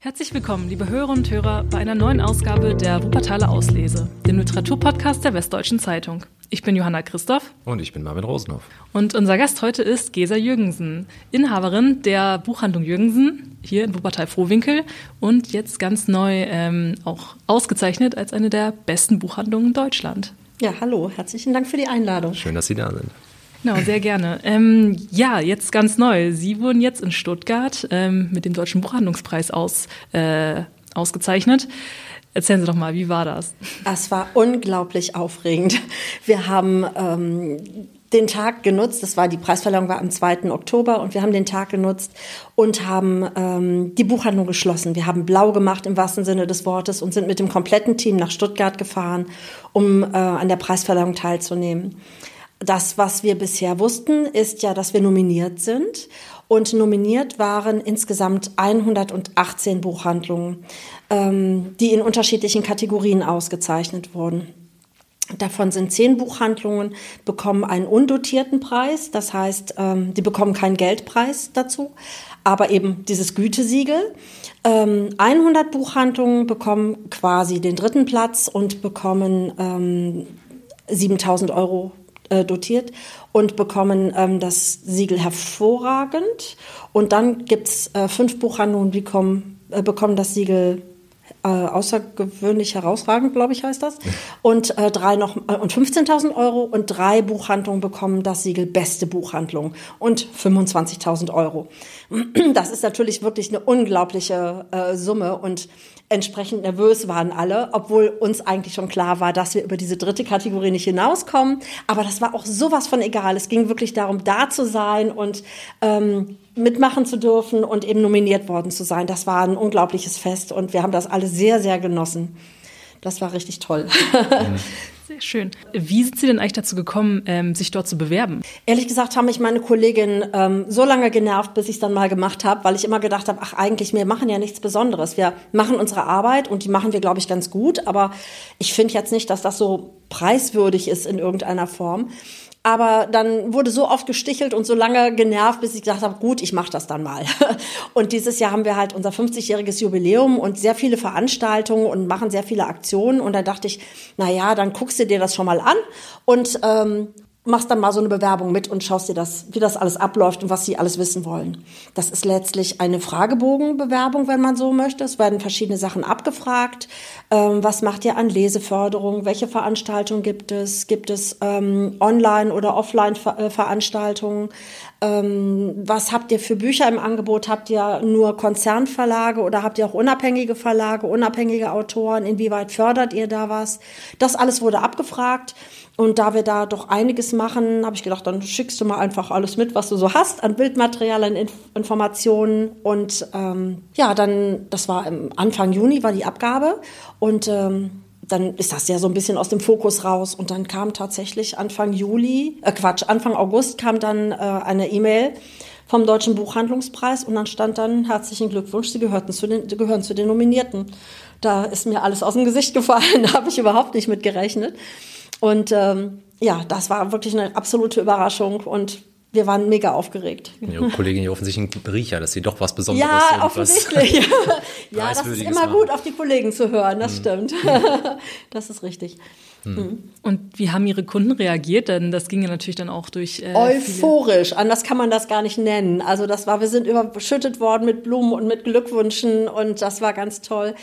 Herzlich willkommen, liebe Hörer und Hörer, bei einer neuen Ausgabe der Wuppertaler Auslese, dem Literaturpodcast der Westdeutschen Zeitung. Ich bin Johanna Christoph. Und ich bin Marvin Rosenhoff. Und unser Gast heute ist Gesa Jürgensen, Inhaberin der Buchhandlung Jürgensen hier in Wuppertal-Frohwinkel und jetzt ganz neu ähm, auch ausgezeichnet als eine der besten Buchhandlungen in Deutschland. Ja, hallo, herzlichen Dank für die Einladung. Schön, dass Sie da sind. Genau, sehr gerne. Ähm, ja, jetzt ganz neu. Sie wurden jetzt in Stuttgart ähm, mit dem Deutschen Buchhandlungspreis aus, äh, ausgezeichnet. Erzählen Sie doch mal, wie war das? Es war unglaublich aufregend. Wir haben ähm, den Tag genutzt, das war die Preisverleihung war am 2. Oktober und wir haben den Tag genutzt und haben ähm, die Buchhandlung geschlossen. Wir haben blau gemacht im wahrsten Sinne des Wortes und sind mit dem kompletten Team nach Stuttgart gefahren, um äh, an der Preisverleihung teilzunehmen. Das, was wir bisher wussten, ist ja, dass wir nominiert sind. Und nominiert waren insgesamt 118 Buchhandlungen, ähm, die in unterschiedlichen Kategorien ausgezeichnet wurden. Davon sind zehn Buchhandlungen, bekommen einen undotierten Preis. Das heißt, ähm, die bekommen keinen Geldpreis dazu, aber eben dieses Gütesiegel. 100 ähm, Buchhandlungen bekommen quasi den dritten Platz und bekommen 7000 Euro äh, dotiert und bekommen ähm, das Siegel hervorragend. Und dann gibt es äh, fünf Buchhandlungen, die kommen, äh, bekommen das Siegel äh, außergewöhnlich herausragend, glaube ich, heißt das. Und äh, drei noch äh, und 15.000 Euro und drei Buchhandlungen bekommen das Siegel beste Buchhandlung und 25.000 Euro. Das ist natürlich wirklich eine unglaubliche äh, Summe und entsprechend nervös waren alle, obwohl uns eigentlich schon klar war, dass wir über diese dritte Kategorie nicht hinauskommen. Aber das war auch sowas von egal. Es ging wirklich darum, da zu sein und ähm, mitmachen zu dürfen und eben nominiert worden zu sein. Das war ein unglaubliches Fest und wir haben das alle sehr, sehr genossen. Das war richtig toll. Sehr schön. Wie sind Sie denn eigentlich dazu gekommen, ähm, sich dort zu bewerben? Ehrlich gesagt haben mich meine Kollegin ähm, so lange genervt, bis ich es dann mal gemacht habe, weil ich immer gedacht habe, ach eigentlich, wir machen ja nichts Besonderes. Wir machen unsere Arbeit und die machen wir, glaube ich, ganz gut. Aber ich finde jetzt nicht, dass das so preiswürdig ist in irgendeiner Form. Aber dann wurde so oft gestichelt und so lange genervt, bis ich gesagt habe, gut, ich mache das dann mal. Und dieses Jahr haben wir halt unser 50-jähriges Jubiläum und sehr viele Veranstaltungen und machen sehr viele Aktionen. Und da dachte ich, na ja, dann guckst du dir das schon mal an und ähm, machst dann mal so eine Bewerbung mit und schaust dir das, wie das alles abläuft und was sie alles wissen wollen. Das ist letztlich eine Fragebogenbewerbung, wenn man so möchte. Es werden verschiedene Sachen abgefragt. Ähm, was macht ihr an Leseförderung? Welche Veranstaltungen gibt es? Gibt es ähm, Online- oder Offline-Veranstaltungen? Ähm, was habt ihr für Bücher im Angebot? Habt ihr nur Konzernverlage oder habt ihr auch unabhängige Verlage, unabhängige Autoren? Inwieweit fördert ihr da was? Das alles wurde abgefragt. Und da wir da doch einiges machen, habe ich gedacht, dann schickst du mal einfach alles mit, was du so hast an Bildmaterial, an Inf Informationen. Und ähm, ja, dann, das war im Anfang Juni, war die Abgabe. Und ähm, dann ist das ja so ein bisschen aus dem Fokus raus. Und dann kam tatsächlich Anfang Juli, äh Quatsch, Anfang August kam dann äh, eine E-Mail vom Deutschen Buchhandlungspreis und dann stand dann herzlichen Glückwunsch, Sie gehörten zu den, gehören zu den Nominierten. Da ist mir alles aus dem Gesicht gefallen, da habe ich überhaupt nicht mit gerechnet. Und ähm, ja, das war wirklich eine absolute Überraschung und wir waren mega aufgeregt. Ihre Kollegin hier offensichtlich ein Riecher, dass sie doch was Besonderes ja, sind. Offensichtlich. ja, das ist immer machen. gut, auf die Kollegen zu hören, das hm. stimmt. das ist richtig. Hm. Und wie haben Ihre Kunden reagiert? Denn das ging ja natürlich dann auch durch. Äh, Euphorisch, anders kann man das gar nicht nennen. Also das war, wir sind überschüttet worden mit Blumen und mit Glückwünschen und das war ganz toll.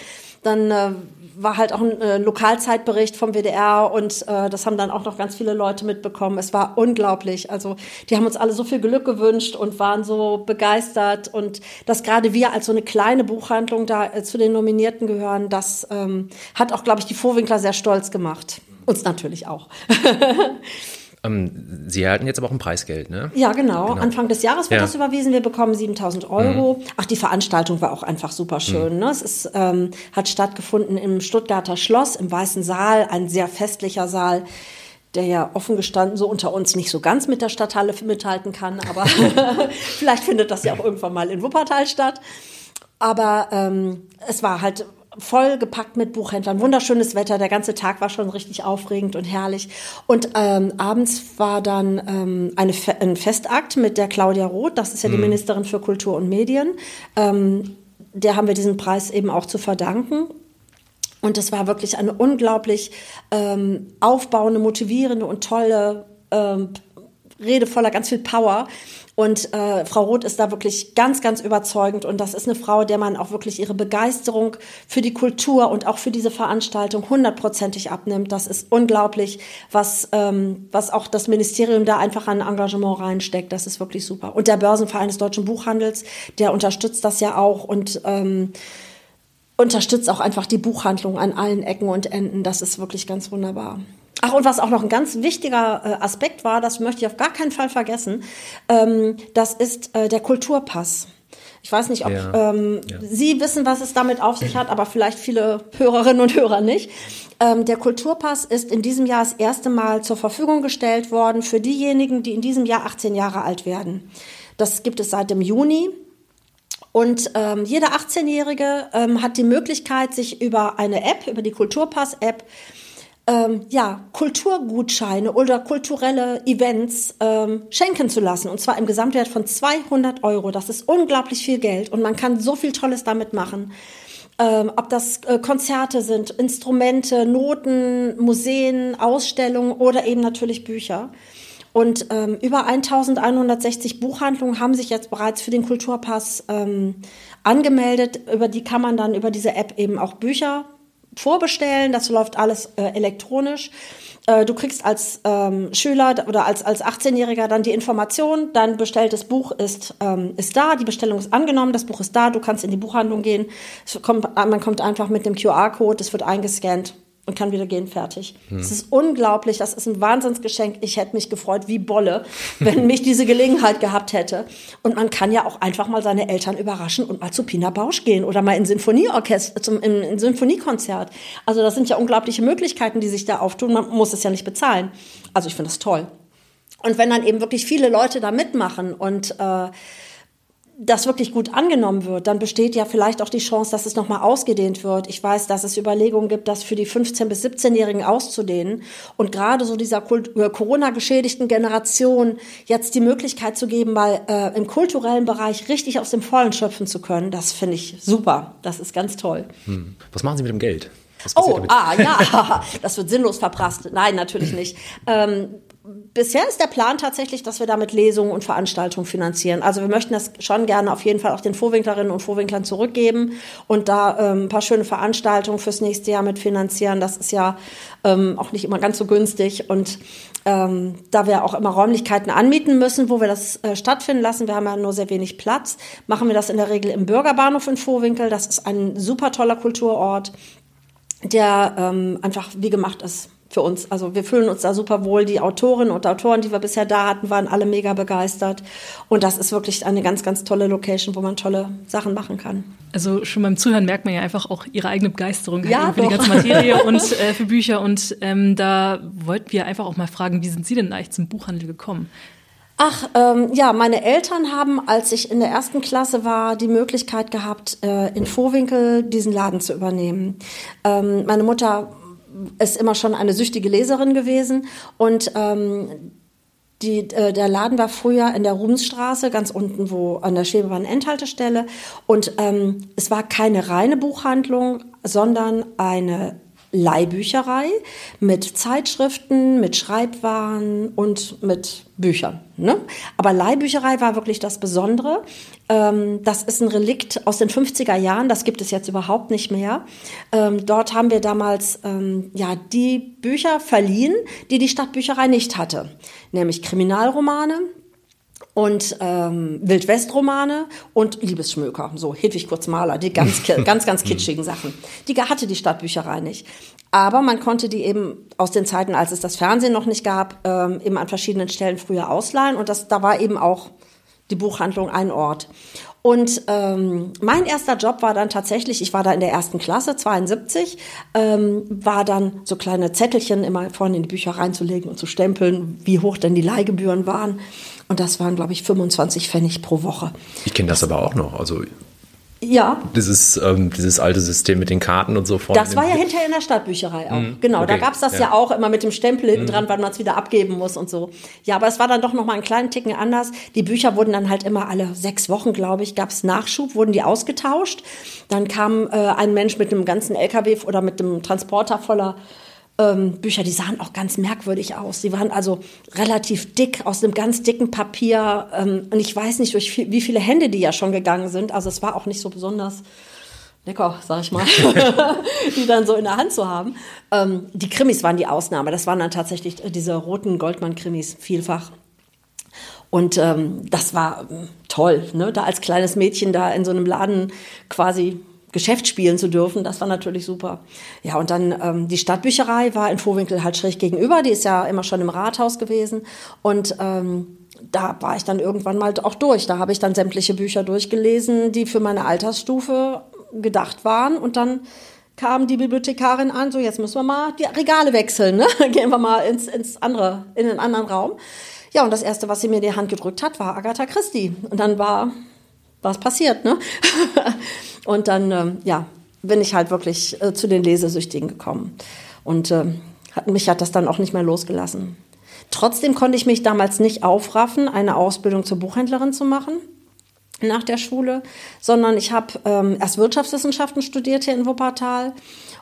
Dann äh, war halt auch ein äh, Lokalzeitbericht vom WDR und äh, das haben dann auch noch ganz viele Leute mitbekommen. Es war unglaublich. Also die haben uns alle so viel Glück gewünscht und waren so begeistert und dass gerade wir als so eine kleine Buchhandlung da äh, zu den Nominierten gehören, das ähm, hat auch, glaube ich, die Vorwinkler sehr stolz gemacht. Uns natürlich auch. Ähm, Sie erhalten jetzt aber auch ein Preisgeld, ne? Ja, genau. genau. Anfang des Jahres wird ja. das überwiesen. Wir bekommen 7000 Euro. Mhm. Ach, die Veranstaltung war auch einfach super schön. Mhm. Ne? Es ist, ähm, hat stattgefunden im Stuttgarter Schloss, im Weißen Saal, ein sehr festlicher Saal der ja offen gestanden so unter uns nicht so ganz mit der Stadthalle mithalten kann, aber vielleicht findet das ja auch irgendwann mal in Wuppertal statt. Aber ähm, es war halt voll gepackt mit Buchhändlern, wunderschönes Wetter, der ganze Tag war schon richtig aufregend und herrlich. Und ähm, abends war dann ähm, eine ein Festakt mit der Claudia Roth, das ist ja die mhm. Ministerin für Kultur und Medien. Ähm, der haben wir diesen Preis eben auch zu verdanken. Und es war wirklich eine unglaublich ähm, aufbauende, motivierende und tolle ähm, Rede voller ganz viel Power. Und äh, Frau Roth ist da wirklich ganz, ganz überzeugend. Und das ist eine Frau, der man auch wirklich ihre Begeisterung für die Kultur und auch für diese Veranstaltung hundertprozentig abnimmt. Das ist unglaublich, was, ähm, was auch das Ministerium da einfach an Engagement reinsteckt. Das ist wirklich super. Und der Börsenverein des deutschen Buchhandels, der unterstützt das ja auch und ähm, unterstützt auch einfach die Buchhandlung an allen Ecken und Enden. Das ist wirklich ganz wunderbar. Ach, und was auch noch ein ganz wichtiger äh, Aspekt war, das möchte ich auf gar keinen Fall vergessen, ähm, das ist äh, der Kulturpass. Ich weiß nicht, ob ja, ähm, ja. Sie wissen, was es damit auf sich hat, aber vielleicht viele Hörerinnen und Hörer nicht. Ähm, der Kulturpass ist in diesem Jahr das erste Mal zur Verfügung gestellt worden für diejenigen, die in diesem Jahr 18 Jahre alt werden. Das gibt es seit dem Juni. Und ähm, jeder 18-Jährige ähm, hat die Möglichkeit, sich über eine App, über die Kulturpass-App, ähm, ja, Kulturgutscheine oder kulturelle Events ähm, schenken zu lassen. Und zwar im Gesamtwert von 200 Euro. Das ist unglaublich viel Geld und man kann so viel Tolles damit machen. Ähm, ob das äh, Konzerte sind, Instrumente, Noten, Museen, Ausstellungen oder eben natürlich Bücher. Und ähm, über 1160 Buchhandlungen haben sich jetzt bereits für den Kulturpass ähm, angemeldet. Über die kann man dann über diese App eben auch Bücher vorbestellen. Das läuft alles äh, elektronisch. Äh, du kriegst als ähm, Schüler oder als, als 18-Jähriger dann die Information, dein bestelltes Buch ist, ähm, ist da, die Bestellung ist angenommen, das Buch ist da, du kannst in die Buchhandlung gehen. Kommt, man kommt einfach mit dem QR-Code, es wird eingescannt und kann wieder gehen, fertig. Hm. Das ist unglaublich, das ist ein Wahnsinnsgeschenk. Ich hätte mich gefreut wie Bolle, wenn mich diese Gelegenheit gehabt hätte. Und man kann ja auch einfach mal seine Eltern überraschen und mal zu Pina Bausch gehen oder mal in Sinfonieorchester, zum in, in Sinfoniekonzert. Also das sind ja unglaubliche Möglichkeiten, die sich da auftun. Man muss es ja nicht bezahlen. Also ich finde das toll. Und wenn dann eben wirklich viele Leute da mitmachen und äh, das wirklich gut angenommen wird, dann besteht ja vielleicht auch die Chance, dass es nochmal ausgedehnt wird. Ich weiß, dass es Überlegungen gibt, das für die 15- bis 17-Jährigen auszudehnen. Und gerade so dieser äh, Corona-geschädigten Generation jetzt die Möglichkeit zu geben, mal äh, im kulturellen Bereich richtig aus dem Vollen schöpfen zu können, das finde ich super. Das ist ganz toll. Hm. Was machen Sie mit dem Geld? Oh, ah, ja, das wird sinnlos verprasst. Nein, natürlich nicht. Ähm, bisher ist der Plan tatsächlich, dass wir damit Lesungen und Veranstaltungen finanzieren. Also wir möchten das schon gerne auf jeden Fall auch den Vorwinklerinnen und Vorwinklern zurückgeben und da ähm, ein paar schöne Veranstaltungen fürs nächste Jahr mit finanzieren. Das ist ja ähm, auch nicht immer ganz so günstig und ähm, da wir auch immer Räumlichkeiten anmieten müssen, wo wir das äh, stattfinden lassen, wir haben ja nur sehr wenig Platz, machen wir das in der Regel im Bürgerbahnhof in Vorwinkel. Das ist ein super toller Kulturort, der ähm, einfach wie gemacht ist für uns. Also wir fühlen uns da super wohl. Die Autorinnen und Autoren, die wir bisher da hatten, waren alle mega begeistert. Und das ist wirklich eine ganz, ganz tolle Location, wo man tolle Sachen machen kann. Also schon beim Zuhören merkt man ja einfach auch ihre eigene Begeisterung ja, für doch. die ganze Materie und äh, für Bücher. Und ähm, da wollten wir einfach auch mal fragen, wie sind Sie denn eigentlich zum Buchhandel gekommen? Ach, ähm, ja, meine Eltern haben, als ich in der ersten Klasse war, die Möglichkeit gehabt, äh, in Vorwinkel diesen Laden zu übernehmen. Ähm, meine Mutter ist immer schon eine süchtige Leserin gewesen und ähm, die, äh, der Laden war früher in der Ruhmsstraße, ganz unten, wo an der Schwebebahn-Endhaltestelle. Und ähm, es war keine reine Buchhandlung, sondern eine Leihbücherei mit Zeitschriften, mit Schreibwaren und mit Büchern. Ne? Aber Leihbücherei war wirklich das Besondere. Ähm, das ist ein Relikt aus den 50er Jahren, das gibt es jetzt überhaupt nicht mehr. Ähm, dort haben wir damals ähm, ja, die Bücher verliehen, die die Stadtbücherei nicht hatte, nämlich Kriminalromane, und ähm, Wildwest-Romane und Liebesschmöker, so Hedwig Kurzmaler, die ganz, ganz, ganz kitschigen Sachen. Die hatte die Stadtbücherei nicht. Aber man konnte die eben aus den Zeiten, als es das Fernsehen noch nicht gab, ähm, eben an verschiedenen Stellen früher ausleihen. Und das, da war eben auch die Buchhandlung ein Ort. Und ähm, mein erster Job war dann tatsächlich, ich war da in der ersten Klasse, 72, ähm, war dann so kleine Zettelchen immer vorne in die Bücher reinzulegen und zu stempeln, wie hoch denn die Leihgebühren waren. Und das waren, glaube ich, 25 Pfennig pro Woche. Ich kenne das aber auch noch. Also Ja. Dieses, ähm, dieses alte System mit den Karten und so vorne. Das war ja hinterher in der Stadtbücherei auch. Mhm. Genau, da Okay, gab's das ja. ja. Mhm. auch immer mit dem Stempel hinten dran, wann man es wieder abgeben muss und so. Ja, aber es war dann doch noch mal einen kleinen Ticken anders. Die Bücher wurden dann halt immer alle sechs Wochen, glaube ich, gab's Nachschub, wurden die ausgetauscht. Dann kam äh, ein Mensch mit einem ganzen LKW oder mit einem Transporter voller ähm, Bücher, die sahen auch ganz merkwürdig aus. Die waren also relativ dick, aus einem ganz dicken Papier. Ähm, und ich weiß nicht, durch viel, wie viele Hände die ja schon gegangen sind. Also es war auch nicht so besonders lecker, sag ich mal, die dann so in der Hand zu haben. Ähm, die Krimis waren die Ausnahme. Das waren dann tatsächlich diese roten Goldmann-Krimis vielfach. Und ähm, das war ähm, toll, ne? da als kleines Mädchen da in so einem Laden quasi Geschäft spielen zu dürfen, das war natürlich super. Ja, und dann ähm, die Stadtbücherei war in Vorwinkel halt schräg gegenüber, die ist ja immer schon im Rathaus gewesen. Und ähm, da war ich dann irgendwann mal auch durch. Da habe ich dann sämtliche Bücher durchgelesen, die für meine Altersstufe gedacht waren. Und dann kam die Bibliothekarin an, so jetzt müssen wir mal die Regale wechseln, ne? Gehen wir mal ins, ins andere, in den anderen Raum. Ja, und das erste, was sie mir in die Hand gedrückt hat, war Agatha Christie. Und dann war was passiert, ne? und dann, ähm, ja, bin ich halt wirklich äh, zu den Lesesüchtigen gekommen. Und äh, mich hat das dann auch nicht mehr losgelassen. Trotzdem konnte ich mich damals nicht aufraffen, eine Ausbildung zur Buchhändlerin zu machen nach der Schule, sondern ich habe ähm, erst Wirtschaftswissenschaften studiert hier in Wuppertal.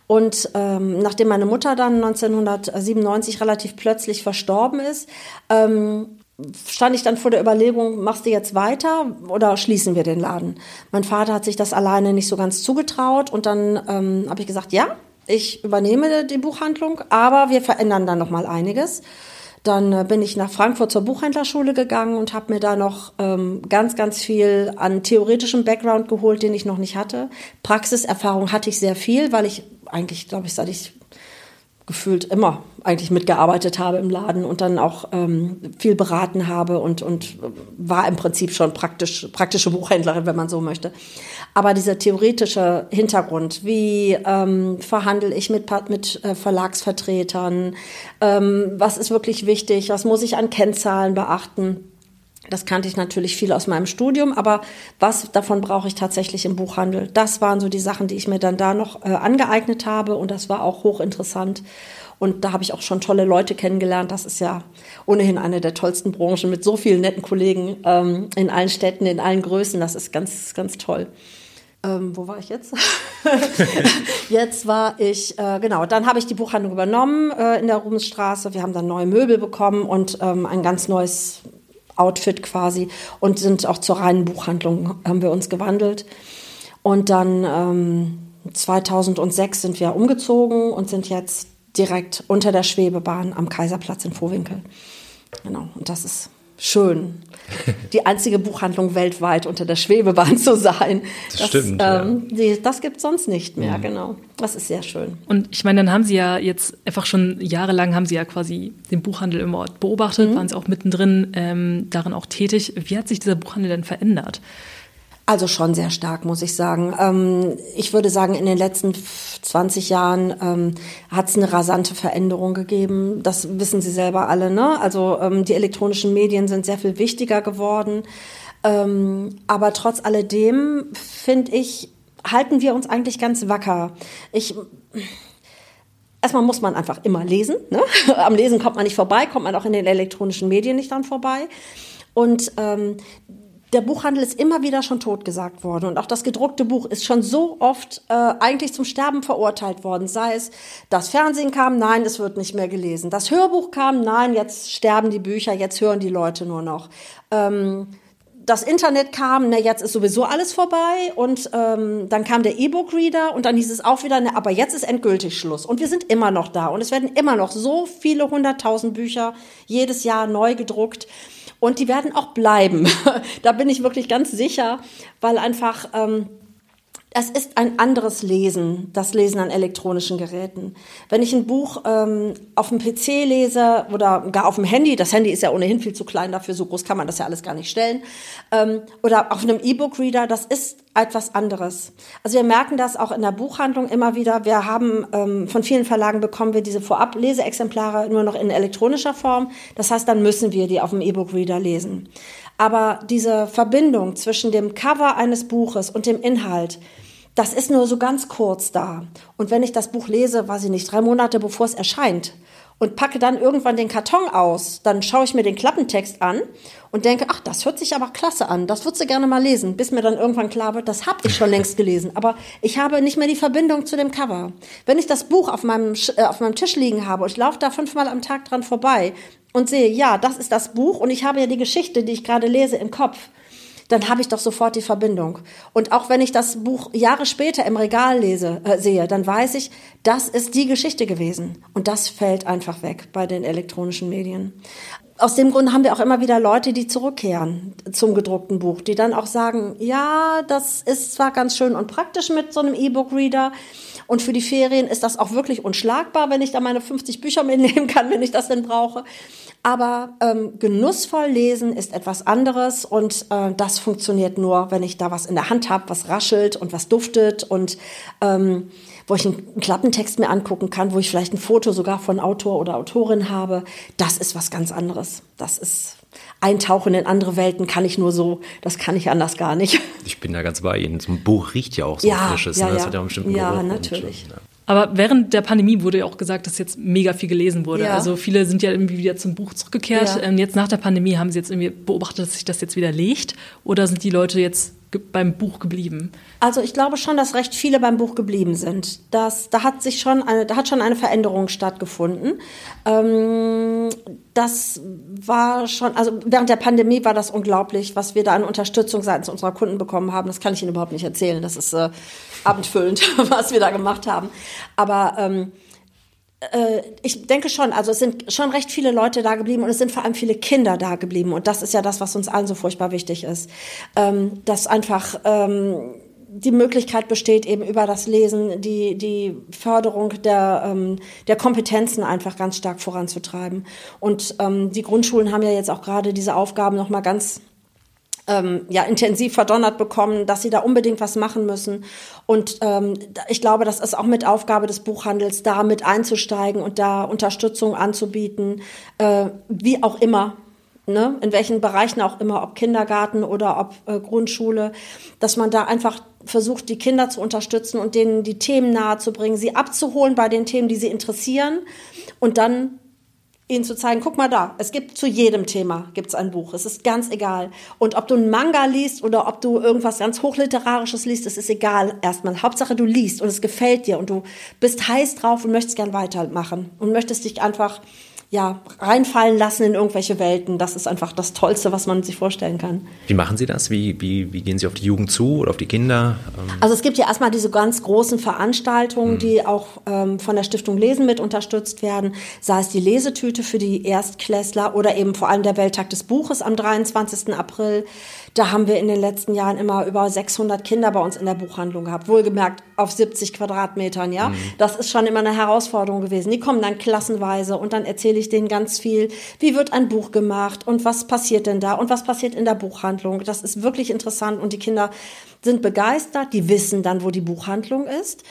Und ähm, nachdem meine Mutter dann 1997 relativ plötzlich verstorben ist, ähm, stand ich dann vor der Überlegung, machst du jetzt weiter oder schließen wir den Laden? Mein Vater hat sich das alleine nicht so ganz zugetraut und dann ähm, habe ich gesagt, ja, ich übernehme die Buchhandlung, aber wir verändern dann noch mal einiges. Dann äh, bin ich nach Frankfurt zur Buchhändlerschule gegangen und habe mir da noch ähm, ganz, ganz viel an theoretischem Background geholt, den ich noch nicht hatte. Praxiserfahrung hatte ich sehr viel, weil ich eigentlich, glaube ich, seit ich gefühlt immer eigentlich mitgearbeitet habe im Laden und dann auch ähm, viel beraten habe und, und war im Prinzip schon praktisch, praktische Buchhändlerin, wenn man so möchte. Aber dieser theoretische Hintergrund, wie ähm, verhandle ich mit, mit äh, Verlagsvertretern, ähm, was ist wirklich wichtig, was muss ich an Kennzahlen beachten, das kannte ich natürlich viel aus meinem Studium, aber was davon brauche ich tatsächlich im Buchhandel? Das waren so die Sachen, die ich mir dann da noch äh, angeeignet habe und das war auch hochinteressant. Und da habe ich auch schon tolle Leute kennengelernt. Das ist ja ohnehin eine der tollsten Branchen mit so vielen netten Kollegen ähm, in allen Städten, in allen Größen. Das ist ganz, ganz toll. Ähm, wo war ich jetzt? jetzt war ich, äh, genau, dann habe ich die Buchhandlung übernommen äh, in der Ruhmesstraße. Wir haben dann neue Möbel bekommen und ähm, ein ganz neues Outfit quasi und sind auch zur reinen Buchhandlung, haben wir uns gewandelt. Und dann ähm, 2006 sind wir umgezogen und sind jetzt direkt unter der Schwebebahn am Kaiserplatz in Vorwinkel. Genau, und das ist schön. Die einzige Buchhandlung weltweit unter der Schwebebahn zu sein. Das stimmt, ja. Ähm, die, das gibt sonst nicht mehr, genau. Das ist sehr schön. Und ich meine, dann haben Sie ja jetzt einfach schon jahrelang haben Sie ja quasi den Buchhandel im Ort beobachtet, waren Sie auch mittendrin ähm, darin auch tätig. Wie hat sich dieser Buchhandel denn verändert? Also schon sehr stark, muss ich sagen. Ähm, ich würde sagen, in den letzten 20 Jahren ähm, hat es eine rasante Veränderung gegeben. Das wissen Sie selber alle. Ne? Also ähm, die elektronischen Medien sind sehr viel wichtiger geworden. Aber trotz alledem, finde ich, halten wir uns eigentlich ganz wacker. Ich Erstmal muss man einfach immer lesen. Ne? Am Lesen kommt man nicht vorbei, kommt man auch in den elektronischen Medien nicht dran vorbei. Und ähm, der Buchhandel ist immer wieder schon totgesagt worden und auch das gedruckte Buch ist schon so oft äh, eigentlich zum Sterben verurteilt worden. Sei es, das Fernsehen kam, nein, es wird nicht mehr gelesen. Das Hörbuch kam, nein, jetzt sterben die Bücher, jetzt hören die Leute nur noch. Ähm, das Internet kam, ne, jetzt ist sowieso alles vorbei und ähm, dann kam der E-Book-Reader und dann hieß es auch wieder, ne, aber jetzt ist endgültig Schluss und wir sind immer noch da und es werden immer noch so viele hunderttausend Bücher jedes Jahr neu gedruckt und die werden auch bleiben. da bin ich wirklich ganz sicher, weil einfach ähm, es ist ein anderes Lesen, das Lesen an elektronischen Geräten. Wenn ich ein Buch ähm, auf dem PC lese oder gar auf dem Handy, das Handy ist ja ohnehin viel zu klein dafür, so groß kann man das ja alles gar nicht stellen, ähm, oder auf einem E-Book-Reader, das ist etwas anderes. Also wir merken das auch in der Buchhandlung immer wieder. Wir haben ähm, von vielen Verlagen bekommen wir diese Vorab-Leseexemplare nur noch in elektronischer Form. Das heißt, dann müssen wir die auf dem E-Book-Reader lesen. Aber diese Verbindung zwischen dem Cover eines Buches und dem Inhalt, das ist nur so ganz kurz da. Und wenn ich das Buch lese, weiß ich nicht, drei Monate bevor es erscheint, und packe dann irgendwann den Karton aus. Dann schaue ich mir den Klappentext an und denke, ach, das hört sich aber klasse an. Das würdest du gerne mal lesen, bis mir dann irgendwann klar wird, das habe ich schon längst gelesen. Aber ich habe nicht mehr die Verbindung zu dem Cover. Wenn ich das Buch auf meinem, äh, auf meinem Tisch liegen habe und ich laufe da fünfmal am Tag dran vorbei und sehe, ja, das ist das Buch und ich habe ja die Geschichte, die ich gerade lese, im Kopf dann habe ich doch sofort die Verbindung. Und auch wenn ich das Buch Jahre später im Regal lese, äh, sehe, dann weiß ich, das ist die Geschichte gewesen. Und das fällt einfach weg bei den elektronischen Medien. Aus dem Grund haben wir auch immer wieder Leute, die zurückkehren zum gedruckten Buch, die dann auch sagen, ja, das ist zwar ganz schön und praktisch mit so einem E-Book-Reader, und für die Ferien ist das auch wirklich unschlagbar, wenn ich da meine 50 Bücher mitnehmen kann, wenn ich das denn brauche. Aber ähm, genussvoll lesen ist etwas anderes und äh, das funktioniert nur, wenn ich da was in der Hand habe, was raschelt und was duftet und ähm, wo ich einen Klappentext mir angucken kann, wo ich vielleicht ein Foto sogar von Autor oder Autorin habe. Das ist was ganz anderes. Das ist eintauchen in andere Welten kann ich nur so, das kann ich anders gar nicht. Ich bin da ganz bei Ihnen. So ein Buch riecht ja auch so ja, frisches. Ja, ne? Das ja. hat ja einen bestimmten ja, Geruch natürlich. Und, ja. Aber während der Pandemie wurde ja auch gesagt, dass jetzt mega viel gelesen wurde. Ja. Also viele sind ja irgendwie wieder zum Buch zurückgekehrt. Ja. Ähm, jetzt nach der Pandemie haben Sie jetzt irgendwie beobachtet, dass sich das jetzt wieder legt? Oder sind die Leute jetzt beim Buch geblieben? Also ich glaube schon, dass recht viele beim Buch geblieben sind. Das, da hat sich schon eine, da hat schon eine Veränderung stattgefunden. Ähm, das war schon, also während der Pandemie war das unglaublich, was wir da an Unterstützung seitens unserer Kunden bekommen haben. Das kann ich Ihnen überhaupt nicht erzählen. Das ist äh, abendfüllend, was wir da gemacht haben. Aber ähm, äh, ich denke schon, also es sind schon recht viele Leute da geblieben und es sind vor allem viele Kinder da geblieben. Und das ist ja das, was uns allen so furchtbar wichtig ist. Ähm, dass einfach ähm, die Möglichkeit besteht, eben über das Lesen die, die Förderung der, ähm, der Kompetenzen einfach ganz stark voranzutreiben. Und die Grundschulen haben ja jetzt auch gerade diese Aufgaben nochmal ganz ähm, ja, intensiv verdonnert bekommen, dass sie da unbedingt was machen müssen. Und ähm, ich glaube, das ist auch mit Aufgabe des Buchhandels, da mit einzusteigen und da Unterstützung anzubieten, äh, wie auch immer. Ne, in welchen Bereichen auch immer, ob Kindergarten oder ob äh, Grundschule, dass man da einfach versucht, die Kinder zu unterstützen und denen die Themen nahezubringen, sie abzuholen bei den Themen, die sie interessieren und dann ihnen zu zeigen, guck mal da, es gibt zu jedem Thema gibt's ein Buch. Es ist ganz egal. Und ob du einen Manga liest oder ob du irgendwas ganz hochliterarisches liest, es ist egal erstmal. Hauptsache du liest und es gefällt dir und du bist heiß drauf und möchtest gern weitermachen und möchtest dich einfach ja, reinfallen lassen in irgendwelche Welten. Das ist einfach das Tollste, was man sich vorstellen kann. Wie machen Sie das? Wie, wie, wie gehen Sie auf die Jugend zu oder auf die Kinder? Ähm, Also es gibt ja erstmal diese ganz großen Veranstaltungen, die auch ähm, von der Stiftung Lesen mit unterstützt werden, sei es die Lesetüte für die Erstklässler oder eben vor allem der Welttag des Buches am 23. April. Da haben wir in den letzten Jahren immer über 600 Kinder bei uns in der Buchhandlung gehabt, wohlgemerkt auf 70 Quadratmetern, ja. Das ist schon immer eine Herausforderung gewesen. Die kommen dann klassenweise und dann erzähle ich denen ganz viel, wie wird ein Buch gemacht und was passiert denn da und was passiert in der Buchhandlung. Das ist wirklich interessant und die Kinder sind begeistert, die wissen dann, wo die Buchhandlung ist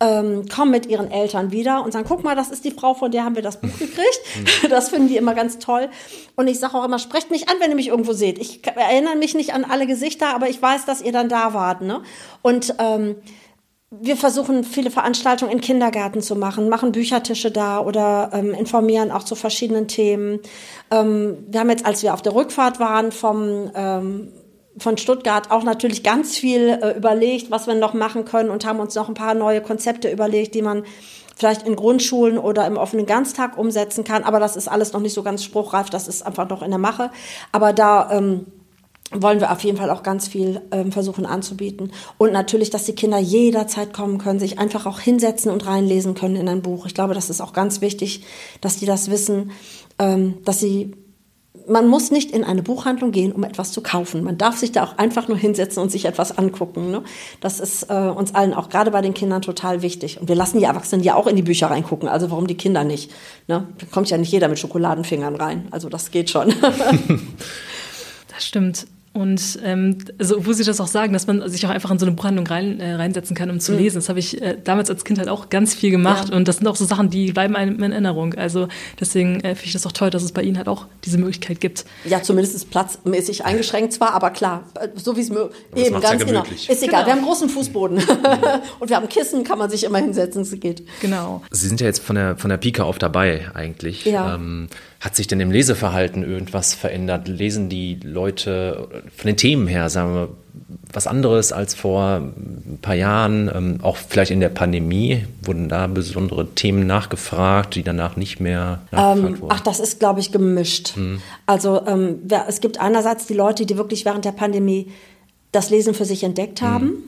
ähm, kommen mit ihren Eltern wieder und sagen, guck mal, das ist die Frau, von der haben wir das Buch gekriegt. Das finden die immer ganz toll. Und ich sage auch immer, sprecht mich an, wenn ihr mich irgendwo seht. Ich erinnere mich nicht an alle Gesichter, aber ich weiß, dass ihr dann da wart. Ne? Und ähm, wir versuchen viele Veranstaltungen in Kindergärten zu machen, machen Büchertische da oder ähm, informieren auch zu verschiedenen Themen. Ähm, wir haben jetzt, als wir auf der Rückfahrt waren vom ähm, von Stuttgart auch natürlich ganz viel äh, überlegt, was wir noch machen können und haben uns noch ein paar neue Konzepte überlegt, die man vielleicht in Grundschulen oder im offenen Ganztag umsetzen kann. Aber das ist alles noch nicht so ganz spruchreif, das ist einfach noch in der Mache. Aber da ähm, wollen wir auf jeden Fall auch ganz viel ähm, versuchen anzubieten. Und natürlich, dass die Kinder jederzeit kommen können, sich einfach auch hinsetzen und reinlesen können in ein Buch. Ich glaube, das ist auch ganz wichtig, dass die das wissen, ähm, dass sie man muss nicht in eine Buchhandlung gehen, um etwas zu kaufen. Man darf sich da auch einfach nur hinsetzen und sich etwas angucken. Ne? Das ist äh, uns allen, auch gerade bei den Kindern, total wichtig. Und wir lassen die Erwachsenen ja auch in die Bücher reingucken. Also warum die Kinder nicht? Ne? Da kommt ja nicht jeder mit Schokoladenfingern rein. Also das geht schon. Das stimmt. Und ähm, also, wo Sie das auch sagen, dass man sich auch einfach in so eine Buchhandlung rein, äh, reinsetzen kann, um zu mhm. lesen. Das habe ich äh, damals als Kind halt auch ganz viel gemacht. Ja. Und das sind auch so Sachen, die bleiben einem in Erinnerung. Also deswegen äh, finde ich das auch toll, dass es bei Ihnen halt auch diese Möglichkeit gibt. Ja, zumindest ist platzmäßig eingeschränkt zwar, aber klar, so wie es eben ganz ja genau. Ist egal. Genau. Wir haben einen großen Fußboden und wir haben Kissen, kann man sich immer hinsetzen, es geht. Genau. Sie sind ja jetzt von der von der Pike auf dabei eigentlich. Ja. Ähm, hat sich denn im Leseverhalten irgendwas verändert? Lesen die Leute von den Themen her, sagen wir, was anderes als vor ein paar Jahren? Ähm, auch vielleicht in der Pandemie wurden da besondere Themen nachgefragt, die danach nicht mehr nachgefragt ähm, wurden? Ach, das ist, glaube ich, gemischt. Hm. Also ähm, es gibt einerseits die Leute, die wirklich während der Pandemie das Lesen für sich entdeckt haben. Hm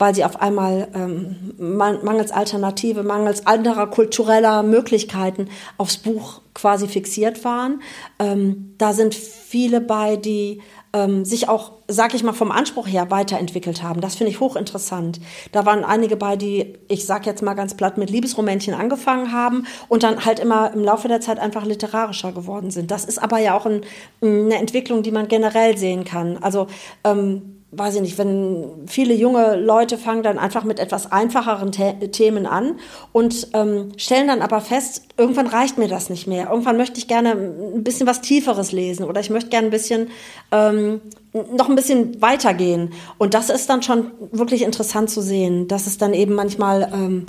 weil sie auf einmal ähm, mangels Alternative, mangels anderer kultureller Möglichkeiten aufs Buch quasi fixiert waren. Ähm, da sind viele bei, die ähm, sich auch, sag ich mal, vom Anspruch her weiterentwickelt haben. Das finde ich hochinteressant. Da waren einige bei, die, ich sag jetzt mal ganz platt, mit Liebesromänchen angefangen haben und dann halt immer im Laufe der Zeit einfach literarischer geworden sind. Das ist aber ja auch ein, eine Entwicklung, die man generell sehen kann. Also ähm, weiß ich nicht, wenn viele junge Leute fangen dann einfach mit etwas einfacheren The Themen an und ähm, stellen dann aber fest, irgendwann reicht mir das nicht mehr. Irgendwann möchte ich gerne ein bisschen was Tieferes lesen oder ich möchte gerne ein bisschen ähm, noch ein bisschen weitergehen. Und das ist dann schon wirklich interessant zu sehen, dass es dann eben manchmal ähm,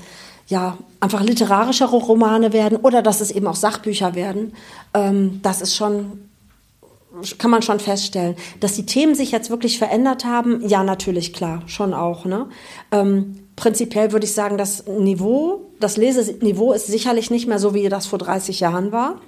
ja einfach literarische Romane werden oder dass es eben auch Sachbücher werden. Ähm, das ist schon kann man schon feststellen. Dass die Themen sich jetzt wirklich verändert haben, ja, natürlich, klar, schon auch. Ne? Ähm, prinzipiell würde ich sagen, das Niveau, das Leseniveau ist sicherlich nicht mehr so, wie das vor 30 Jahren war.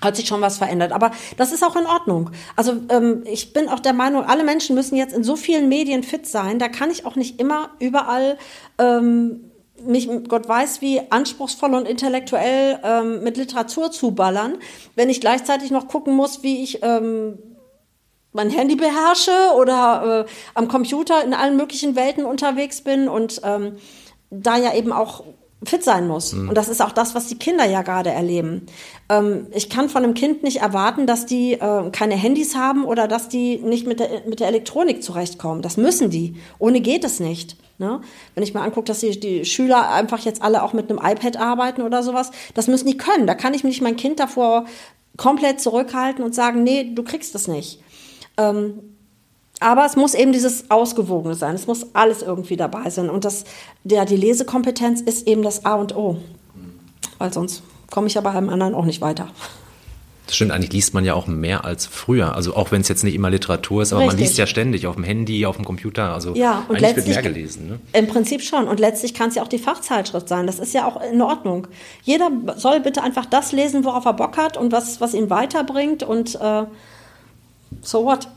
Hat sich schon was verändert. Aber das ist auch in Ordnung. Also ähm, ich bin auch der Meinung, alle Menschen müssen jetzt in so vielen Medien fit sein. Da kann ich auch nicht immer überall ähm, mich, Gott weiß, wie anspruchsvoll und intellektuell ähm, mit Literatur zuballern, wenn ich gleichzeitig noch gucken muss, wie ich ähm, mein Handy beherrsche oder äh, am Computer in allen möglichen Welten unterwegs bin und ähm, da ja eben auch fit sein muss. Mhm. Und das ist auch das, was die Kinder ja gerade erleben. Ähm, ich kann von einem Kind nicht erwarten, dass die äh, keine Handys haben oder dass die nicht mit der, mit der Elektronik zurechtkommen. Das müssen die. Ohne geht es nicht. Ne? Wenn ich mir angucke, dass die, die Schüler einfach jetzt alle auch mit einem iPad arbeiten oder sowas, das müssen die können. Da kann ich nicht mein Kind davor komplett zurückhalten und sagen, nee, du kriegst das nicht. Ähm, aber es muss eben dieses Ausgewogene sein. Es muss alles irgendwie dabei sein. Und das, der, die Lesekompetenz ist eben das A und O. Weil sonst komme ich ja bei einem anderen auch nicht weiter. Das stimmt, eigentlich liest man ja auch mehr als früher. Also auch wenn es jetzt nicht immer Literatur ist, aber Richtig. man liest ja ständig auf dem Handy, auf dem Computer. Also ja, und eigentlich wird mehr gelesen. Ne? Im Prinzip schon. Und letztlich kann es ja auch die Fachzeitschrift sein. Das ist ja auch in Ordnung. Jeder soll bitte einfach das lesen, worauf er Bock hat und was, was ihn weiterbringt. Und äh, so what?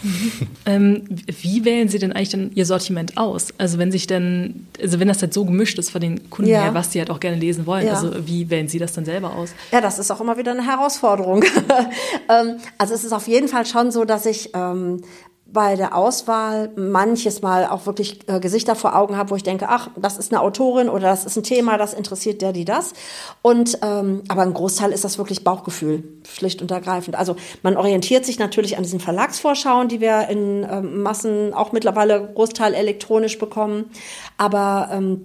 ähm, wie wählen Sie denn eigentlich dann Ihr Sortiment aus? Also wenn sich denn, also wenn das halt so gemischt ist von den Kunden ja. her, was die halt auch gerne lesen wollen, ja. also wie wählen Sie das dann selber aus? Ja, das ist auch immer wieder eine Herausforderung. ähm, also es ist auf jeden Fall schon so, dass ich ähm, bei der Auswahl manches Mal auch wirklich äh, Gesichter vor Augen habe, wo ich denke, ach, das ist eine Autorin oder das ist ein Thema, das interessiert der, die das. Und ähm, aber ein Großteil ist das wirklich Bauchgefühl, schlicht und ergreifend. Also man orientiert sich natürlich an diesen Verlagsvorschauen, die wir in ähm, Massen auch mittlerweile Großteil elektronisch bekommen. Aber ähm,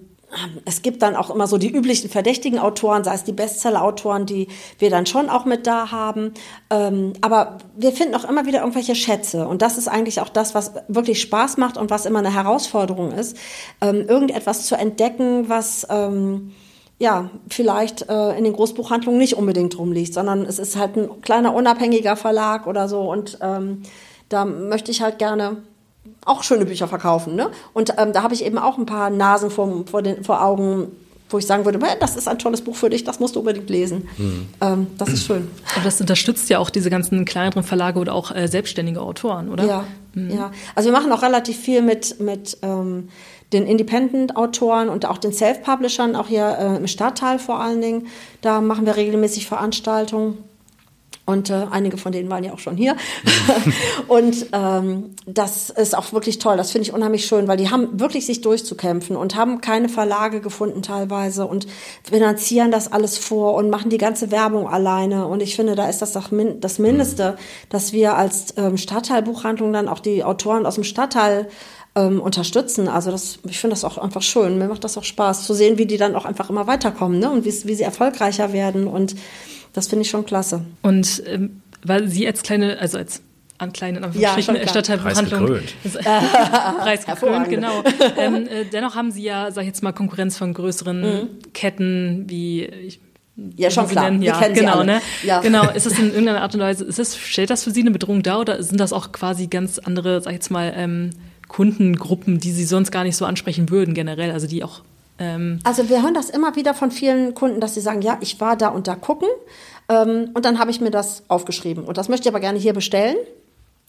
es gibt dann auch immer so die üblichen verdächtigen Autoren, sei es die Bestseller-Autoren, die wir dann schon auch mit da haben. Ähm, aber wir finden auch immer wieder irgendwelche Schätze. Und das ist eigentlich auch das, was wirklich Spaß macht und was immer eine Herausforderung ist, ähm, irgendetwas zu entdecken, was ähm, ja, vielleicht äh, in den Großbuchhandlungen nicht unbedingt rumliegt, sondern es ist halt ein kleiner unabhängiger Verlag oder so. Und ähm, da möchte ich halt gerne auch schöne Bücher verkaufen. Ne? Und ähm, da habe ich eben auch ein paar Nasen vor, vor, den, vor Augen, wo ich sagen würde, das ist ein tolles Buch für dich, das musst du unbedingt lesen. Mhm. Ähm, das ist schön. Aber das unterstützt ja auch diese ganzen kleineren Verlage oder auch äh, selbstständige Autoren, oder? Ja, mhm. ja. Also wir machen auch relativ viel mit, mit ähm, den Independent-Autoren und auch den Self-Publishern, auch hier äh, im Stadtteil vor allen Dingen. Da machen wir regelmäßig Veranstaltungen. Und äh, einige von denen waren ja auch schon hier. und ähm, das ist auch wirklich toll. Das finde ich unheimlich schön, weil die haben wirklich sich durchzukämpfen und haben keine Verlage gefunden teilweise und finanzieren das alles vor und machen die ganze Werbung alleine. Und ich finde, da ist das doch min das Mindeste, dass wir als ähm, Stadtteilbuchhandlung dann auch die Autoren aus dem Stadtteil ähm, unterstützen. Also das, ich finde das auch einfach schön. Mir macht das auch Spaß zu sehen, wie die dann auch einfach immer weiterkommen ne? und wie, sie erfolgreicher werden. Und das finde ich schon klasse. Und ähm, weil Sie als kleine, also als an kleinen Anführungsstrichen ja, Stadtteilbehandlung. Preisgekrönt, genau. ähm, äh, dennoch haben Sie ja, sag ich jetzt mal, Konkurrenz von größeren mhm. Ketten wie ich, ja, schon klar. Nennen. Ja, genau, ne? Ja. Genau. Ist das in irgendeiner Art und Weise, ist das, stellt das für Sie eine Bedrohung dar oder sind das auch quasi ganz andere, sag ich jetzt mal, ähm, Kundengruppen, die Sie sonst gar nicht so ansprechen würden generell, also die auch ähm also wir hören das immer wieder von vielen Kunden, dass sie sagen, ja, ich war da und da gucken ähm, und dann habe ich mir das aufgeschrieben. Und das möchte ich aber gerne hier bestellen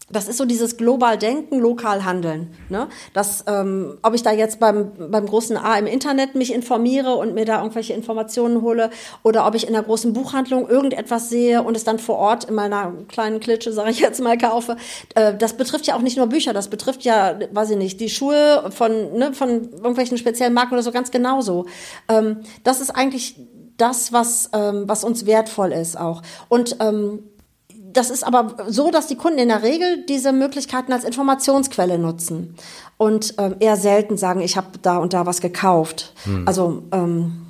das ist so dieses global Denken, lokal Handeln. Ne? Das, ähm, ob ich da jetzt beim, beim großen A im Internet mich informiere und mir da irgendwelche Informationen hole oder ob ich in der großen Buchhandlung irgendetwas sehe und es dann vor Ort in meiner kleinen Klitsche, sage ich jetzt mal, kaufe. Äh, das betrifft ja auch nicht nur Bücher, das betrifft ja, weiß ich nicht, die Schuhe von, ne, von irgendwelchen speziellen Marken oder so ganz genauso. Ähm, das ist eigentlich das, was, ähm, was uns wertvoll ist auch. Und ähm, das ist aber so, dass die Kunden in der Regel diese Möglichkeiten als Informationsquelle nutzen und ähm, eher selten sagen, ich habe da und da was gekauft. Hm. Also ähm,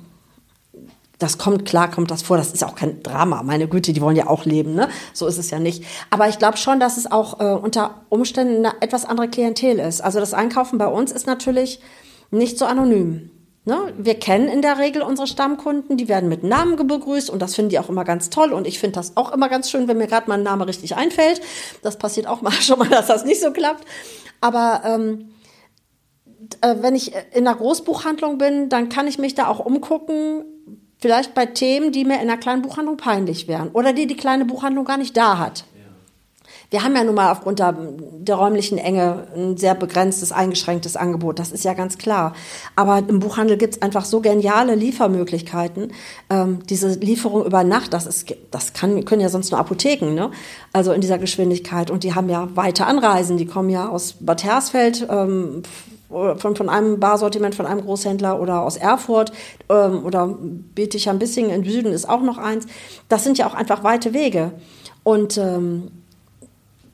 das kommt, klar kommt das vor, das ist auch kein Drama, meine Güte, die wollen ja auch leben, ne? So ist es ja nicht. Aber ich glaube schon, dass es auch äh, unter Umständen eine etwas andere Klientel ist. Also das Einkaufen bei uns ist natürlich nicht so anonym. Ne? Wir kennen in der Regel unsere Stammkunden, die werden mit Namen begrüßt und das finden die auch immer ganz toll und ich finde das auch immer ganz schön, wenn mir gerade mein Name richtig einfällt. Das passiert auch mal schon mal, dass das nicht so klappt. Aber ähm, äh, wenn ich in einer Großbuchhandlung bin, dann kann ich mich da auch umgucken, vielleicht bei Themen, die mir in einer kleinen Buchhandlung peinlich wären oder die die kleine Buchhandlung gar nicht da hat. Wir haben ja nun mal aufgrund der, der, räumlichen Enge ein sehr begrenztes, eingeschränktes Angebot. Das ist ja ganz klar. Aber im Buchhandel gibt's einfach so geniale Liefermöglichkeiten. Ähm, diese Lieferung über Nacht, das ist, das kann, können ja sonst nur Apotheken, ne? Also in dieser Geschwindigkeit. Und die haben ja weite Anreisen. Die kommen ja aus Bad Hersfeld, ähm, von, von einem Barsortiment von einem Großhändler oder aus Erfurt ähm, oder Bietigheim-Bissingen im Süden ist auch noch eins. Das sind ja auch einfach weite Wege. Und ähm,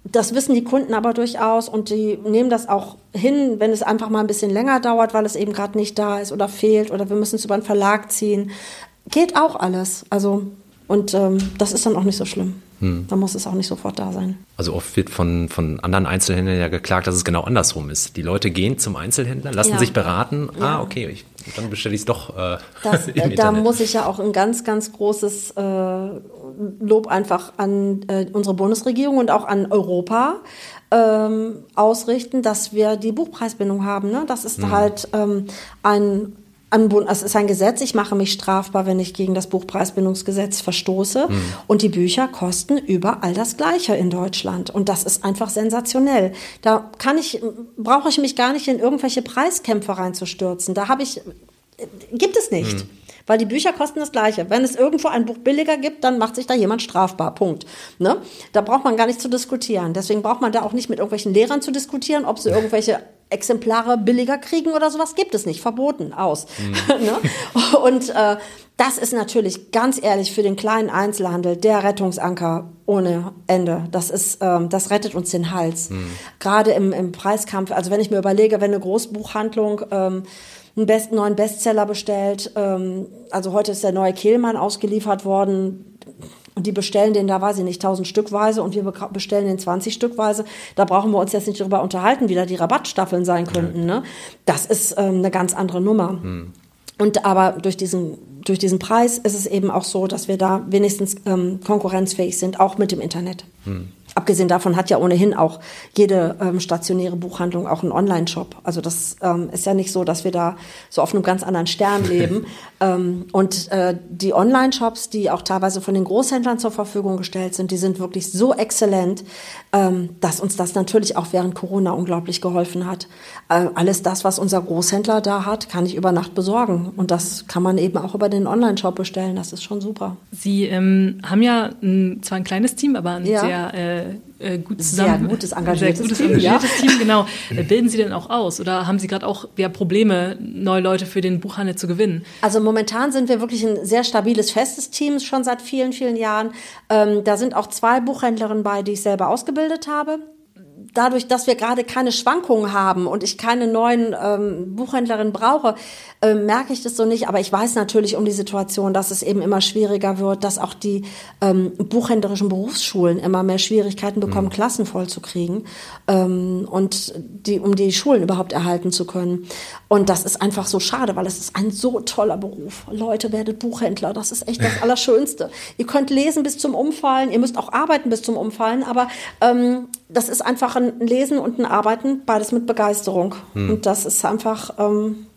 das wissen die Kunden aber durchaus und die nehmen das auch hin, wenn es einfach mal ein bisschen länger dauert, weil es eben gerade nicht da ist oder fehlt oder wir müssen es über einen Verlag ziehen. Geht auch alles. Also, und ähm, das ist dann auch nicht so schlimm. Hm. Da muss es auch nicht sofort da sein. Also oft wird von, von anderen Einzelhändlern ja geklagt, dass es genau andersrum ist. Die Leute gehen zum Einzelhändler, lassen ja. sich beraten. Ah, ja. Ah, okay, ich, dann bestelle ich es doch. Äh, das, äh, da muss ich ja auch ein ganz, ganz großes äh, Lob einfach an äh, unsere Bundesregierung und auch an Europa ähm, ausrichten, dass wir die Buchpreisbindung haben. Ne? Das ist mhm. halt ähm, ein es ist ein Gesetz, ich mache mich strafbar, wenn ich gegen das Buchpreisbindungsgesetz verstoße. Mhm. Und die Bücher kosten überall das Gleiche in Deutschland. Und das ist einfach sensationell. Da kann ich, brauche ich mich gar nicht in irgendwelche Preiskämpfe reinzustürzen. Da habe ich, gibt es nicht. Mhm. Weil die Bücher kosten das Gleiche. Wenn es irgendwo ein Buch billiger gibt, dann macht sich da jemand strafbar. Punkt. Ne? Da braucht man gar nicht zu diskutieren. Deswegen braucht man da auch nicht mit irgendwelchen Lehrern zu diskutieren, ob sie irgendwelche Exemplare billiger kriegen oder sowas. Gibt es nicht. Verboten. Aus. Mhm. ne? Und äh, das ist natürlich ganz ehrlich für den kleinen Einzelhandel der Rettungsanker ohne Ende. Das ist, ähm, das rettet uns den Hals. Mhm. Gerade im, im Preiskampf. Also wenn ich mir überlege, wenn eine Großbuchhandlung ähm, einen Best, neuen Bestseller bestellt. Ähm, also heute ist der neue Kehlmann ausgeliefert worden. Und die bestellen den da, weiß ich nicht, 1000 Stückweise und wir bestellen den 20 Stückweise. Da brauchen wir uns jetzt nicht darüber unterhalten, wie da die Rabattstaffeln sein könnten. Ne? Das ist ähm, eine ganz andere Nummer. Hm. Und aber durch diesen, durch diesen Preis ist es eben auch so, dass wir da wenigstens ähm, konkurrenzfähig sind, auch mit dem Internet. Hm. Abgesehen davon hat ja ohnehin auch jede ähm, stationäre Buchhandlung auch einen Online-Shop. Also das ähm, ist ja nicht so, dass wir da so auf einem ganz anderen Stern leben. ähm, und äh, die Online-Shops, die auch teilweise von den Großhändlern zur Verfügung gestellt sind, die sind wirklich so exzellent, dass uns das natürlich auch während Corona unglaublich geholfen hat. Äh, alles das, was unser Großhändler da hat, kann ich über Nacht besorgen. Und das kann man eben auch über den Online-Shop bestellen. Das ist schon super. Sie ähm, haben ja ein, zwar ein kleines Team, aber ein ja. sehr äh, äh, gut zusammen. Sehr gutes, engagiertes, sehr gutes, engagiertes Team. Team. Genau. Äh, bilden Sie denn auch aus? Oder haben Sie gerade auch ja, Probleme, neue Leute für den Buchhandel zu gewinnen? Also momentan sind wir wirklich ein sehr stabiles, festes Team, schon seit vielen, vielen Jahren. Ähm, da sind auch zwei Buchhändlerinnen bei, die ich selber ausgebildet habe dadurch, dass wir gerade keine Schwankungen haben und ich keine neuen ähm, Buchhändlerinnen brauche, äh, merke ich das so nicht. Aber ich weiß natürlich um die Situation, dass es eben immer schwieriger wird, dass auch die ähm, buchhändlerischen Berufsschulen immer mehr Schwierigkeiten bekommen, mhm. Klassen vollzukriegen ähm, und die, um die Schulen überhaupt erhalten zu können. Und das ist einfach so schade, weil es ist ein so toller Beruf. Leute, werdet Buchhändler, das ist echt das Allerschönste. ihr könnt lesen bis zum Umfallen, ihr müsst auch arbeiten bis zum Umfallen, aber ähm, das ist einfach ein Lesen und ein Arbeiten, beides mit Begeisterung. Hm. Und das ist einfach, ähm,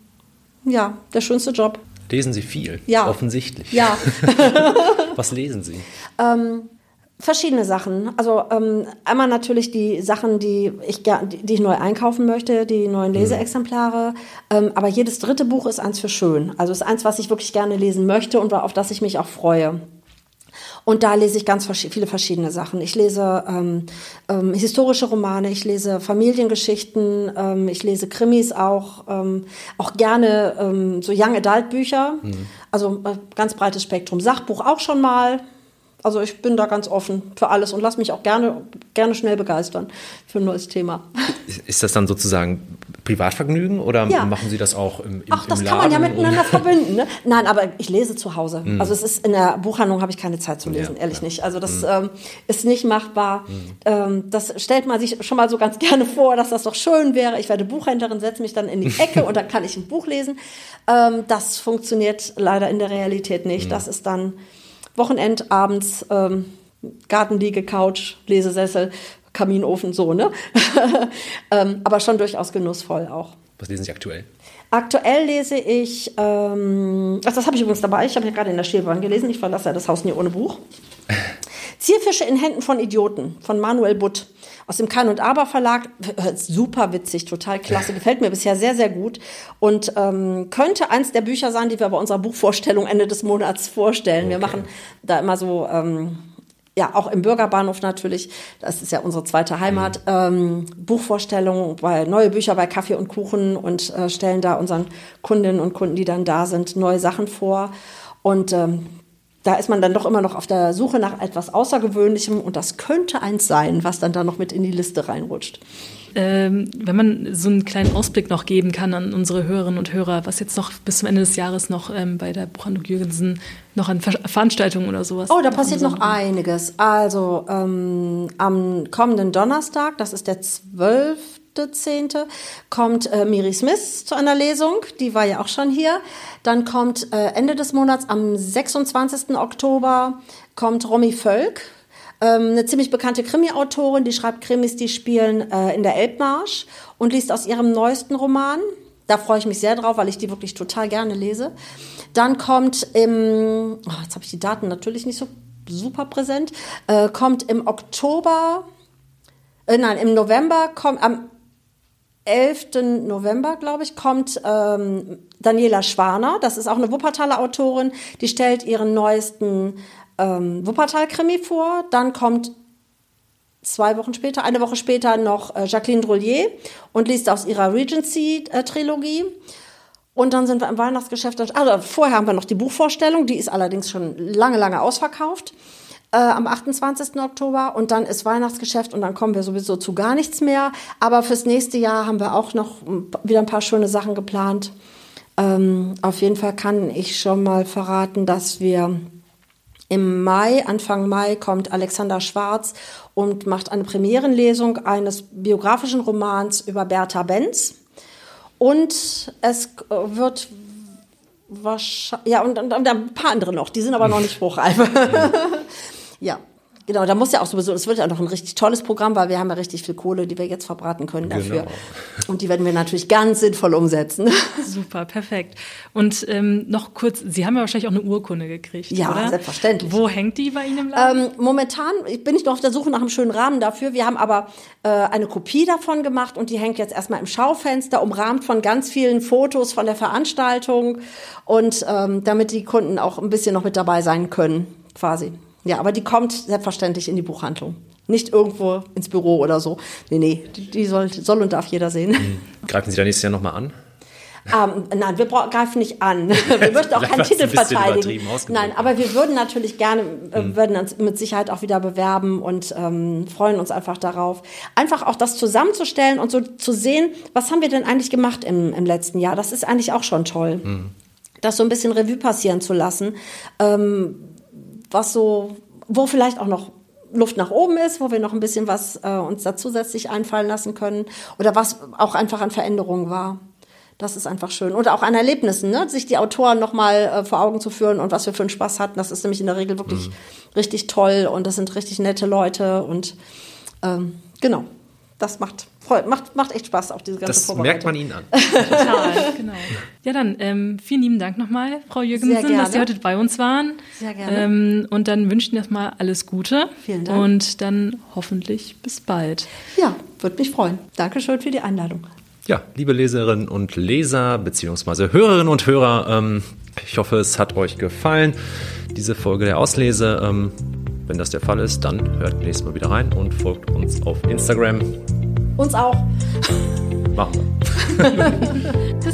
ja, der schönste Job. Lesen Sie viel? Ja. Offensichtlich. Ja. Was lesen Sie? Ähm, verschiedene Sachen. Also ähm, einmal natürlich die Sachen, die ich, die ich neu einkaufen möchte, die neuen hm. Leseexemplare. Ähm, aber jedes dritte Buch ist eins für schön. Also ist eins, was ich wirklich gerne lesen möchte und auf das ich mich auch freue. Und da lese ich ganz viele verschiedene Sachen. Ich lese ähm, ähm, historische Romane, ich lese Familiengeschichten, ähm, ich lese Krimis auch, ähm, auch gerne ähm, so Young Adult Bücher. Mhm. Also äh, ganz breites Spektrum. Sachbuch auch schon mal. Also ich bin da ganz offen für alles und lasse mich auch gerne, gerne schnell begeistern für ein neues Thema. Ist das dann sozusagen Privatvergnügen oder ja. machen Sie das auch im, im Ach, das im kann man ja miteinander verbinden. Ne? Nein, aber ich lese zu Hause. Mhm. Also es ist in der Buchhandlung habe ich keine Zeit zu lesen, ja, ehrlich ja. nicht. Also das mhm. ähm, ist nicht machbar. Mhm. Ähm, das stellt man sich schon mal so ganz gerne vor, dass das doch schön wäre. Ich werde Buchhändlerin, setze mich dann in die Ecke und dann kann ich ein Buch lesen. Ähm, das funktioniert leider in der Realität nicht. Das ist dann Wochenend, abends, ähm, Gartenliege, Couch, Lesesessel, Kaminofen, so, ne? ähm, aber schon durchaus genussvoll auch. Was lesen Sie aktuell? Aktuell lese ich, ähm, ach, das habe ich übrigens dabei, ich habe ja gerade in der Stilbahn gelesen, ich verlasse ja das Haus nie ohne Buch. Zierfische in Händen von Idioten von Manuel Butt aus dem Kann und Aber Verlag. Super witzig, total klasse, gefällt mir bisher sehr, sehr gut und ähm, könnte eins der Bücher sein, die wir bei unserer Buchvorstellung Ende des Monats vorstellen. Okay. Wir machen da immer so ähm, ja, auch im Bürgerbahnhof natürlich, das ist ja unsere zweite Heimat, mhm. ähm, Buchvorstellungen, bei neue Bücher bei Kaffee und Kuchen und äh, stellen da unseren Kundinnen und Kunden, die dann da sind, neue Sachen vor. Und ähm, da ist man dann doch immer noch auf der Suche nach etwas Außergewöhnlichem und das könnte eins sein, was dann da noch mit in die Liste reinrutscht. Ähm, wenn man so einen kleinen Ausblick noch geben kann an unsere Hörerinnen und Hörer, was jetzt noch bis zum Ende des Jahres noch ähm, bei der Buchhandlung Jürgensen noch an Ver Veranstaltungen oder sowas? Oh, da passiert noch einiges. Also ähm, am kommenden Donnerstag, das ist der 12. 10. kommt äh, Miri Smith zu einer Lesung, die war ja auch schon hier. Dann kommt äh, Ende des Monats am 26. Oktober kommt Romy Völk, ähm, eine ziemlich bekannte Krimi-Autorin, die schreibt Krimis, die spielen äh, in der Elbmarsch und liest aus ihrem neuesten Roman. Da freue ich mich sehr drauf, weil ich die wirklich total gerne lese. Dann kommt im, oh, jetzt habe ich die Daten natürlich nicht so super präsent, äh, kommt im Oktober, äh, nein, im November kommt, am 11. November, glaube ich, kommt ähm, Daniela Schwaner. Das ist auch eine Wuppertaler Autorin. Die stellt ihren neuesten ähm, Wuppertal-Krimi vor. Dann kommt zwei Wochen später, eine Woche später noch äh, Jacqueline Drollier und liest aus ihrer Regency-Trilogie. Und dann sind wir im Weihnachtsgeschäft. Also vorher haben wir noch die Buchvorstellung, die ist allerdings schon lange, lange ausverkauft. Äh, am 28. Oktober und dann ist Weihnachtsgeschäft und dann kommen wir sowieso zu gar nichts mehr. Aber fürs nächste Jahr haben wir auch noch wieder ein paar schöne Sachen geplant. Ähm, auf jeden Fall kann ich schon mal verraten, dass wir im Mai, Anfang Mai, kommt Alexander Schwarz und macht eine Premierenlesung eines biografischen Romans über Bertha Benz. Und es wird wahrscheinlich, ja, und, und, und, ein paar andere noch, die sind aber noch nicht spruchreif. Ja, Genau, da muss ja auch sowieso, es wird ja noch ein richtig tolles Programm, weil wir haben ja richtig viel Kohle, die wir jetzt verbraten können dafür. Genau. Und die werden wir natürlich ganz sinnvoll umsetzen. Super, perfekt. Und ähm, noch kurz, Sie haben ja wahrscheinlich auch eine Urkunde gekriegt, Ja, oder? selbstverständlich. Wo hängt die bei Ihnen im Laden? Ähm, momentan bin ich noch auf der Suche nach einem schönen Rahmen dafür. Wir haben aber äh, eine Kopie davon gemacht und die hängt jetzt erstmal im Schaufenster, umrahmt von ganz vielen Fotos von der Veranstaltung und ähm, damit die Kunden auch ein bisschen noch mit dabei sein können, quasi. Ja, aber die kommt selbstverständlich in die Buchhandlung. Nicht irgendwo ins Büro oder so. Nee, nee, die soll, soll und darf jeder sehen. Mhm. Greifen Sie da nächstes Jahr nochmal an? Ähm, nein, wir greifen nicht an. Wir möchten auch keinen Titel verteidigen. Nein, aber wir würden natürlich gerne, äh, mhm. würden uns mit Sicherheit auch wieder bewerben und ähm, freuen uns einfach darauf. Einfach auch das zusammenzustellen und so zu sehen, was haben wir denn eigentlich gemacht im, im letzten Jahr? Das ist eigentlich auch schon toll. Mhm. Das so ein bisschen Revue passieren zu lassen. Ähm, was so, wo vielleicht auch noch Luft nach oben ist, wo wir noch ein bisschen was äh, uns da zusätzlich einfallen lassen können oder was auch einfach an Veränderungen war. Das ist einfach schön. Oder auch an Erlebnissen, ne? sich die Autoren nochmal äh, vor Augen zu führen und was wir für einen Spaß hatten. Das ist nämlich in der Regel wirklich mhm. richtig toll und das sind richtig nette Leute und ähm, genau, das macht macht, macht echt Spaß, auch diese ganze das Vorbereitung. merkt man Ihnen an. Total, genau. Ja, dann ähm, vielen lieben Dank nochmal, Frau Jürgensen, dass Sie heute bei uns waren. Sehr gerne. Ähm, und dann wünschen wir erstmal alles Gute. Vielen Dank. Und dann hoffentlich bis bald. Ja, würde mich freuen. Dankeschön für die Einladung. Ja, liebe Leserinnen und Leser, beziehungsweise Hörerinnen und Hörer, ähm, ich hoffe, es hat euch gefallen, diese Folge der Auslese. Ähm, wenn das der Fall ist, dann hört nächstes Mal wieder rein und folgt uns auf Instagram. Uns auch. Machen wir.